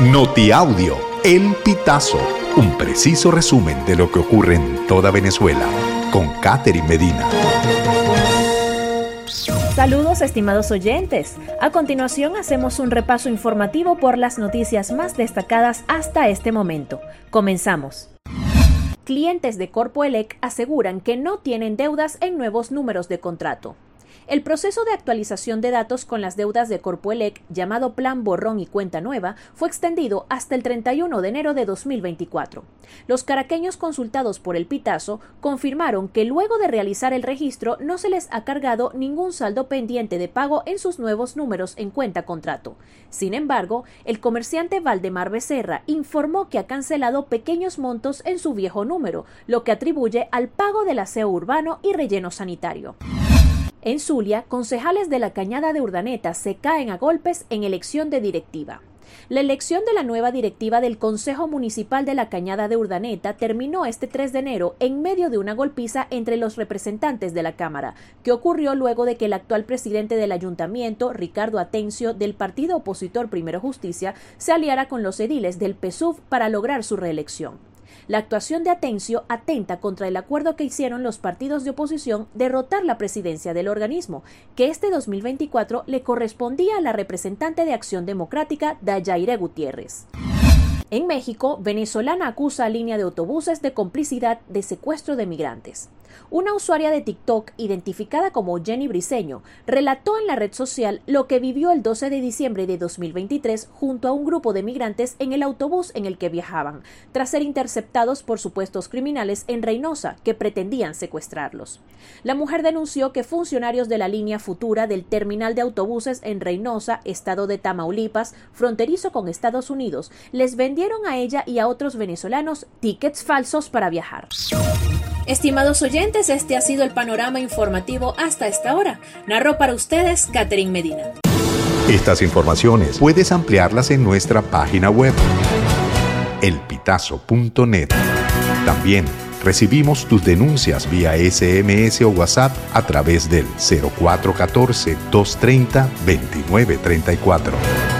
Notiaudio, El Pitazo, un preciso resumen de lo que ocurre en toda Venezuela, con Catherine Medina. Saludos estimados oyentes. A continuación hacemos un repaso informativo por las noticias más destacadas hasta este momento. Comenzamos. Clientes de Corpo Elec aseguran que no tienen deudas en nuevos números de contrato. El proceso de actualización de datos con las deudas de Corpoelec, llamado Plan Borrón y Cuenta Nueva, fue extendido hasta el 31 de enero de 2024. Los caraqueños consultados por el Pitazo confirmaron que luego de realizar el registro no se les ha cargado ningún saldo pendiente de pago en sus nuevos números en cuenta contrato. Sin embargo, el comerciante Valdemar Becerra informó que ha cancelado pequeños montos en su viejo número, lo que atribuye al pago del aseo urbano y relleno sanitario. En Zulia, concejales de la Cañada de Urdaneta se caen a golpes en elección de directiva. La elección de la nueva directiva del Consejo Municipal de la Cañada de Urdaneta terminó este 3 de enero en medio de una golpiza entre los representantes de la Cámara, que ocurrió luego de que el actual presidente del ayuntamiento, Ricardo Atencio, del partido opositor Primero Justicia, se aliara con los ediles del PSUV para lograr su reelección. La actuación de Atencio atenta contra el acuerdo que hicieron los partidos de oposición de rotar la presidencia del organismo, que este 2024 le correspondía a la representante de Acción Democrática, Dayaire Gutiérrez. En México, venezolana acusa a línea de autobuses de complicidad de secuestro de migrantes. Una usuaria de TikTok, identificada como Jenny Briseño, relató en la red social lo que vivió el 12 de diciembre de 2023 junto a un grupo de migrantes en el autobús en el que viajaban, tras ser interceptados por supuestos criminales en Reynosa que pretendían secuestrarlos. La mujer denunció que funcionarios de la línea futura del terminal de autobuses en Reynosa, estado de Tamaulipas, fronterizo con Estados Unidos, les vendieron a ella y a otros venezolanos tickets falsos para viajar. Estimados oyentes, este ha sido el panorama informativo hasta esta hora. Narro para ustedes Catherine Medina. Estas informaciones puedes ampliarlas en nuestra página web, elpitazo.net. También recibimos tus denuncias vía SMS o WhatsApp a través del 0414 230 2934.